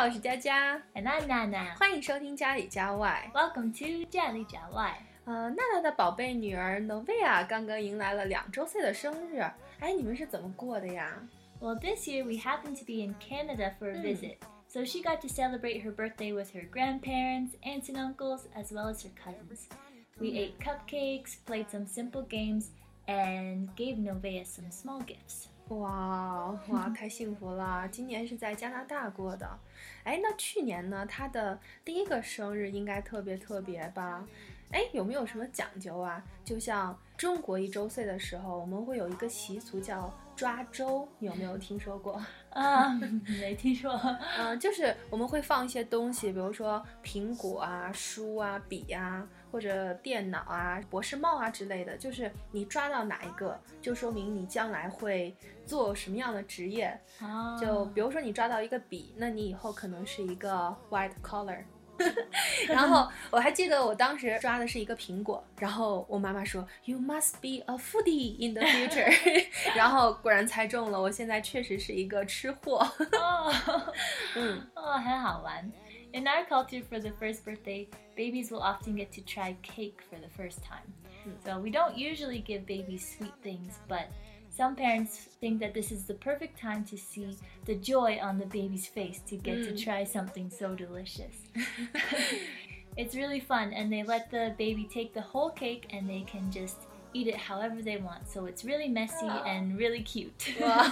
好，我是佳佳， And I'm Nana. 欢迎收听家里家外。 Welcome to 家里家外。呃，娜娜的宝贝女儿 Novia 刚刚迎来了两周岁的生日，哎，你们是怎么过的呀？ Well, this year we happened to be in Canada for a Mm. visit, so she got to celebrate her birthday with her grandparents, aunts and uncles, as well as her cousins. We Mm. ate cupcakes, played some simple games, and gave Novea some small gifts. 哇 哇，太幸福了！今年是在加拿大过的，哎，那去年呢？他的第一个生日应该特别特别吧？哎，有没有什么讲究啊？就像中国一周岁的时候，我们会有一个习俗叫抓周，你有没有听说过？Um, 没听说。嗯、就是我们会放一些东西，比如说苹果啊、书啊、笔啊，或者电脑啊、博士帽啊之类的。就是你抓到哪一个，就说明你将来会做什么样的职业。就比如说你抓到一个笔，那你以后可能是一个 white collar。然后 我还记得我当时抓的是一个苹果，然后我妈妈说 You must be a foodie in the future，然后果然猜中了，我现在确实是一个吃货。oh, 嗯 oh, 很好玩. In our culture, for the first birthday, babies will often get to try cake for the first time. So we don't usually give babies sweet things, but some parents think that this is the perfect time to see the joy on the baby's face to get to Mm. try something so delicious. it's really fun, and they let the baby take the whole cake and they can just eat it however they want. So it's really messy and really cute. 哇，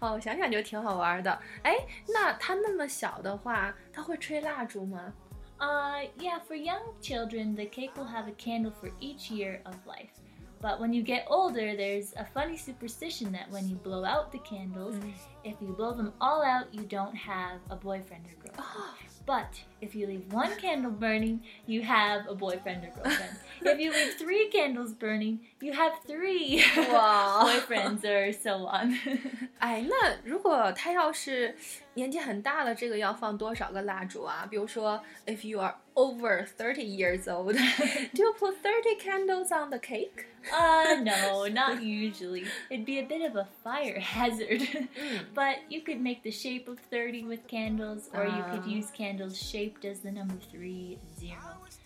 哦，想想就挺好玩的。哎，那他那么小的话，他会吹蜡烛吗？ Uh, yeah, for young children, the cake will have a candle for each year of life. But when you get older, there's a funny superstition that when you blow out the candles, if you blow them all out, you don't have a boyfriend or girlfriend. But if you leave one candle burning, you have a boyfriend or girlfriend. if you leave three candles burning, you have three 哇 boyfriends or so on. 哎，那如果他要是 年纪很大了，这个要放多少个蜡烛啊？比如说，if you are over thirty years old, do you put thirty candles on the cake? Uh, no, not usually. It'd be a bit of a fire hazard. but you could make the shape of 30 with candles, or you could Ah. use candles shaped as the number 3 and 0.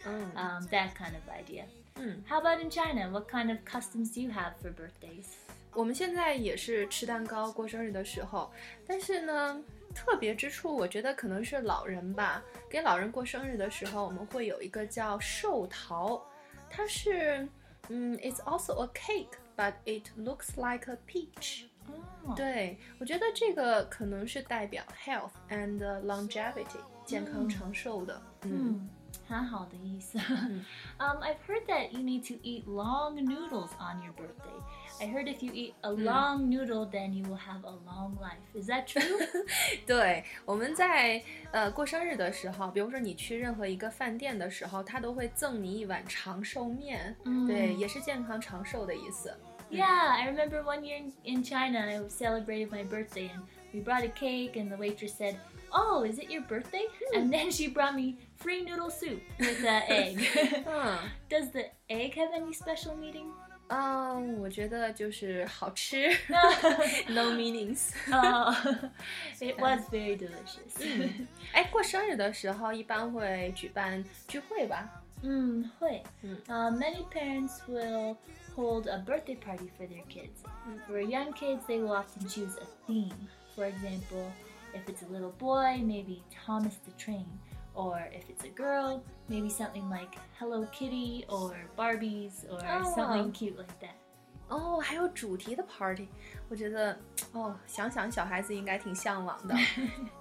嗯 Um, that kind of idea. Mm. How about in China? What kind of customs do you have for birthdays? 我们现在也是吃蛋糕过生日的时候，但是呢， 特别之处我觉得可能是老人吧给老人过生日的时候我们会有一个叫寿桃它是嗯 it's also a cake but it looks like a peach 对我觉得这个可能是代表 health and longevity 健康长寿的嗯。很好的意思. um, I've heard that you need to eat long noodles on your birthday. I heard if you eat a long noodle, then you will have a long life. Is that true? 对，我们在呃过生日的时候，比如说你去任何一个饭店的时候，他都会赠你一碗长寿面，嗯对，也是健康长寿的意思。 Yeah, I remember one year in, in China, I celebrated my birthday and we brought a cake, and the waitress said, Oh, is it your birthday? And then she brought me free noodle soup with an egg. 嗯 Does the egg have any special meaning? 嗯，我觉得就是好吃，no meanings。 oh, it was very delicious. 哎，过生日的时候一般会举办聚会吧？ Mm, 会. Mm. Uh, many parents will hold a birthday party for their kids. For young kids, they will often choose a theme. For example, if it's a little boy, maybe Thomas the Train. Or if it's a girl, maybe something like Hello Kitty or Barbies or Oh. something cute like that. 哦，还有主题的 party，我觉得哦，想想小孩子应该挺向往的。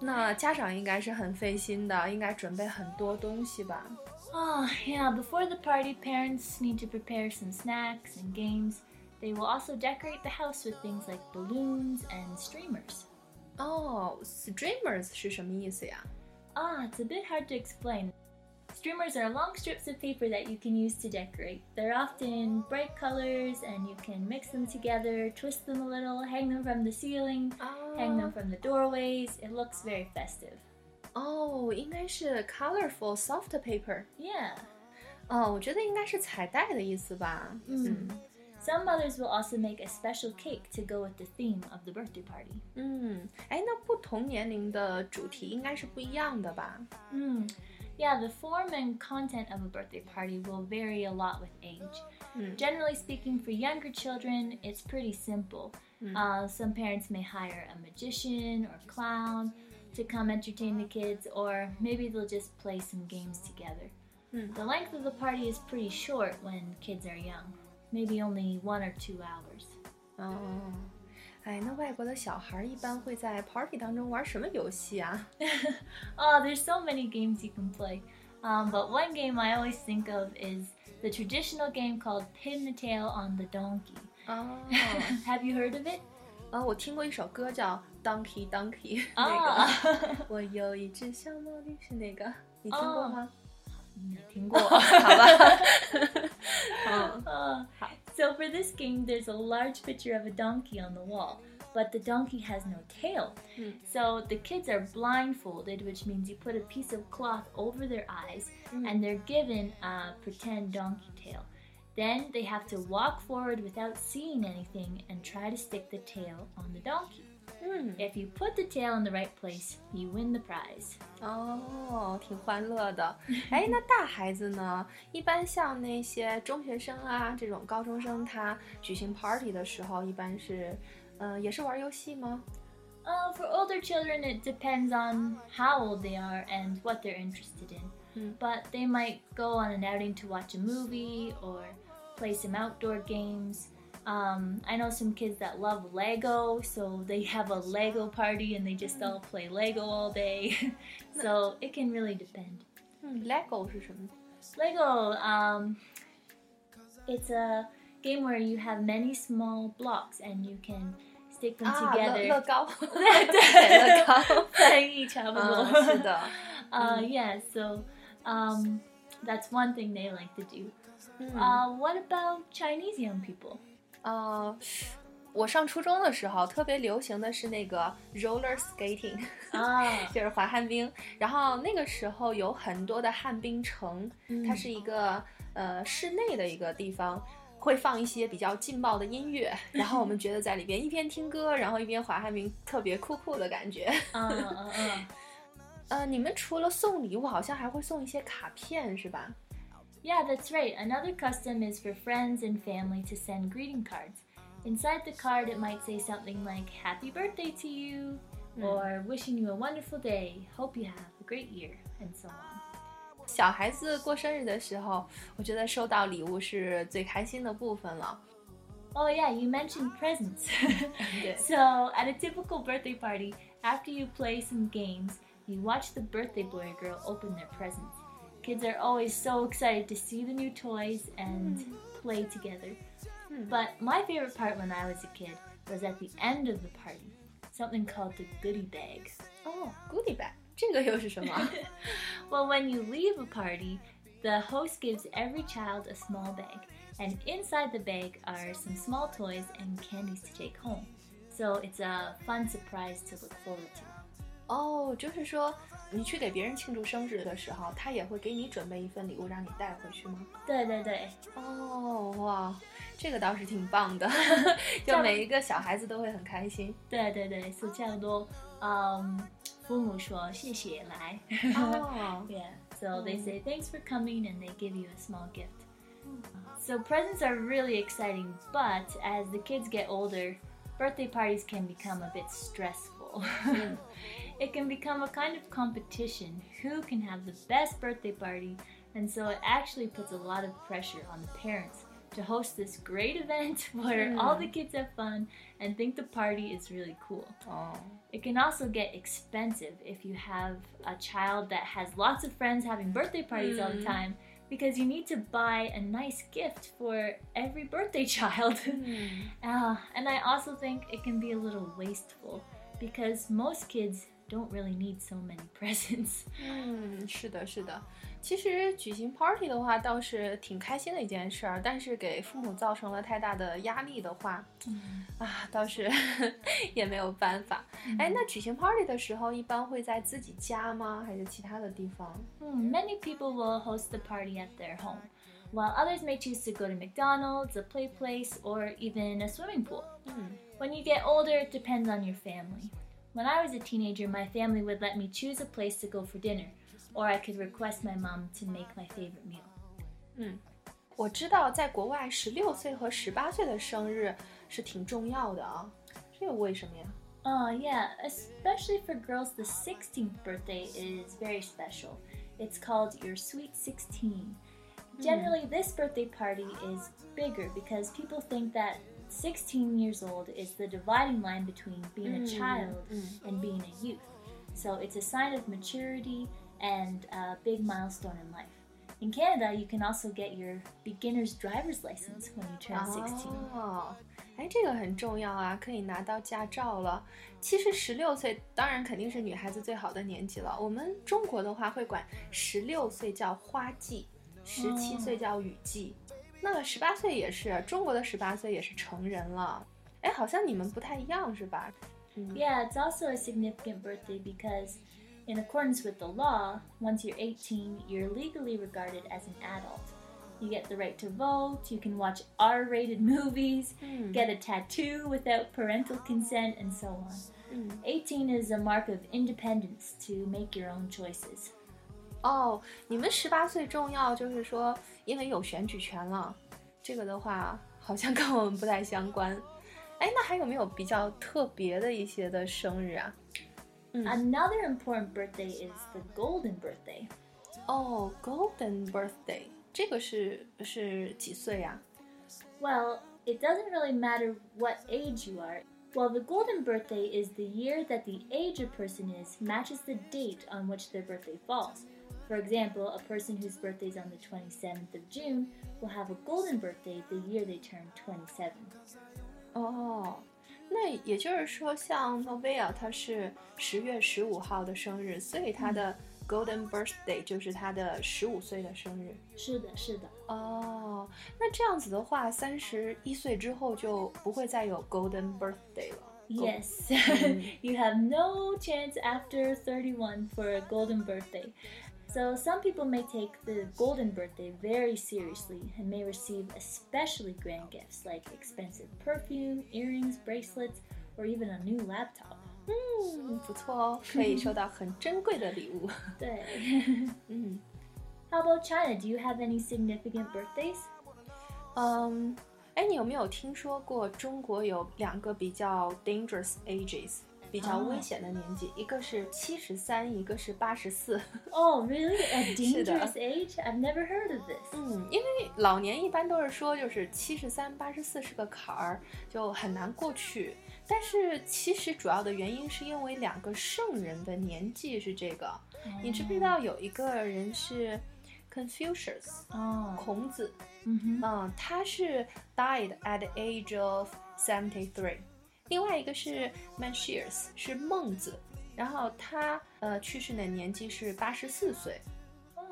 那家长应该是很费心的，应该准备很多东西吧？ Oh, yeah, before the party, parents need to prepare some snacks and games. They will also decorate the house with things like balloons and streamers. 哦，streamers 是什么意思呀？ Ah, it's a bit hard to explain. Streamers are long strips of paper that you can use to decorate. They're often bright colors and you can mix them together, twist them a little, hang them from the ceiling, hang them from the doorways. It looks very festive. 哦，应该是 colorful soft paper。 Yeah. 哦，我觉得应该是彩带的意思吧。嗯 Some mothers will also make a special cake to go with the theme of the birthday party. 嗯，哎，那不同年龄的主题应该是不一样的吧？ Hmm. Yeah, the form and content of a birthday party will vary a lot with age. Mm. Generally speaking, for younger children, it's pretty simple. Uh, some parents may hire a magician or clown to come entertain the kids, or maybe they'll just play some games together. Mm. The length of the party is pretty short when kids are young, maybe only one or two hours. 哦，哎，那外国的小孩儿一般会在 party 当中玩什么游戏啊？ Oh, there's so many games you can play. Um, but one game I always think of is the traditional game called Pin the Tail on the Donkey. 哦， Have you heard of it? 啊，我听过一首歌叫 Donkey Donkey，那 Ah. 个我有一只小毛驴是那个，你听过吗？好吧， 嗯 Uh, so for this game, there's a large picture of a donkey on the wall, but the donkey has no tail. Hmm. So the kids are blindfolded, which means you put a piece of cloth over their eyes, and they're given a pretend donkey tail. Then they have to walk forward without seeing anything and try to stick the tail on the donkey. 嗯， If you put the tail in the right place, you win the prize. 哦，挺欢乐的。哎，那大孩子呢？一般像那些中学生啊，这种高中生，他举行 party 的时候，一般是，呃，也是玩游戏吗？ Uh, for older children, it depends on how old they are and what they're interested in. Mm. But they might go on an outing to watch a movie or play some outdoor games. Um, I know some kids that love Lego, so they have a Lego party and they just all play Lego all day. so it can really depend. 嗯，Lego 是什么？ Lego, um, it's a game where you have many small blocks and you can stick them 啊，乐 together. 乐高，对乐高。在一差不多。嗯，是的。 Uh, yeah, so um, that's one thing they like to do. 嗯 Uh, what about Chinese young people? 呃，我上初中的时候特别流行的是那个 roller skating，Ah, 就是滑旱冰。然后那个时候有很多的旱冰城，它是一个呃室内的一个地方。会放一些比较劲爆的音乐，然后我们觉得在里边一边听歌，然后一边滑旱冰，特别酷酷的感觉。uh, uh, uh. 呃，你们除了送礼物，好像还会送一些卡片，是吧？Yeah, that's right. Another custom is for friends and family to send greeting cards. Inside the card, it might say something like "Happy birthday to you," or "Wishing you a wonderful day. Hope you have a great year," and so on. 小孩子过生日的时候，我觉得收到礼物是最开心的部分了。 Oh yeah, you mentioned presents. 对 so at a typical birthday party, after you play some games, you watch the birthday boy or girl open their presents. Kids are always so excited to see the new toys and play together. But my favorite part when I was a kid was at the end of the party, something called the goodie bag. 哦，goodie bag，这个又是什么？ Well, when you leave a party, the host gives every child a small bag, and inside the bag are some small toys and candies to take home. So it's a fun surprise to look forward to. 哦，就是说 你去给别人庆祝生日的时候，他也会给你准备一份礼物让你带回去吗？对对对，哦，哇，这个倒是挺棒的，就每一个小孩子都会很开心。对对对，是差不多。Um, 父母说谢谢来。哦， Yeah, so they say thanks for coming and they give you a small gift. So presents are really exciting, but as the kids get older, birthday parties can become a bit stressful. it can become a kind of competition who can have the best birthday party, and so it actually puts a lot of pressure on the parents to host this great event where all the kids have fun and think the party is really cool. 哦，It can also get expensive if you have a child that has lots of friends having birthday parties all the time because you need to buy a nice gift for every birthday child. Uh, and I also think it can be a little wasteful because most kids don't really need so many presents. 嗯，是的，是的。其实举行 party 的话，倒是挺开心的一件事儿，但是给父母造成了太大的压力的话，啊，倒是也没有办法。哎，那举行 party 的时候，一般会在自己家吗？还是其他的地方？ Hmm, many people will host the party at their home. while others may choose to go to McDonald's, a play place, or even a swimming pool. When you get older, it depends on your family. When I was a teenager, my family would let me choose a place to go for dinner, or I could request my mom to make my favorite meal. 我知道在国外十六岁和十八岁的生日是挺重要的啊，这个为什么呀？ Oh, yeah, especially for girls, the 16th birthday is very special. It's called your Sweet 16. Generally, this birthday party is bigger because people think that 16 years old is the dividing line between being a child and being a youth. So it's a sign of maturity and a big milestone in life. In Canada, you can also get your beginner's driver's license when you turn 16. 哦，哎，这个很重要啊，可以拿到驾照了。其实十六岁当然肯定是女孩子最好的年纪了。我们中国的话会管十六岁叫花季，十七岁叫雨季， 那十八岁也是，中国的十八岁也是成人了。哎，好像你们不太一样是吧？ Yeah, it's also a significant birthday because, in accordance with the law, once you're 18, you're legally regarded as an adult. You get the right to vote, you can watch R rated movies, get a tattoo without parental consent, and so on. 18 is a mark of independence to make your own choices. 哦，你们十八岁重要，就是说 因为有选举权了。这个的话，好像跟我们不太相关。哎，那还有没有比较特别的一些的生日啊？ Another important birthday is the golden birthday. 哦，Golden Birthday，这个是是几岁呀、 Well, it doesn't really matter what age you are. Well, the golden birthday is the year that the age a person is matches the date on which their birthday falls. For example, a person whose birthday is on the 27th of June will have a golden birthday the year they turn 27. 哦，那也就是说，像 Novia 她是十月十五号的生日，所以她的 Golden Birthday 就是她的十五岁的生日。是的，是的。哦，那这样子的话，三十一岁之后就不会再有 Golden Birthday 了。 Yes, you have no chance after 31 for a golden birthday. So, some people may take the golden birthday very seriously and may receive especially grand gifts like expensive perfume, earrings, bracelets, or even a new laptop. 嗯，不错哦，可以收到很珍贵的礼物。对。嗯 How about China? Do you have any significant birthdays? 嗯，哎，你有没有听说过中国有两个比较 dangerous ages， 比较危险的年纪，一个是七十三，一个是八十四。Oh, really? A dangerous age? I've never heard of this. 嗯，因为老年一般都是说，就是七十三、八十四是个坎儿，就很难过去。但是其实主要的原因是因为两个圣人的年纪是这个。你知不知道有一个人是 Confucius，Oh. 孔子，hmm 嗯，他是 died at the age of seventy three。另外一个是 Mencius，是孟子，然后他呃去世的年纪是八十四岁。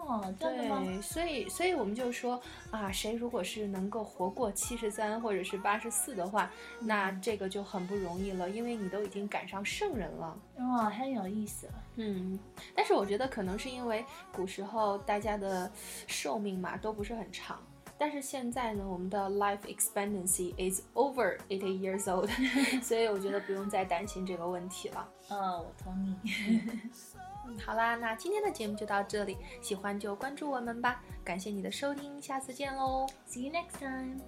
Oh, 真的吗？对，所以所以我们就说啊，谁如果是能够活过七十三或者是八十四的话，那这个就很不容易了，因为你都已经赶上圣人了。哦，很有意思。嗯，但是我觉得可能是因为古时候大家的寿命嘛都不是很长，但是现在呢，我们的 life expectancy is over eighty years old，所以我觉得不用再担心这个问题了。哦，我同意。嗯，好啦，那今天的节目就到这里，喜欢就关注我们吧，感谢你的收听，下次见喽。See you next time.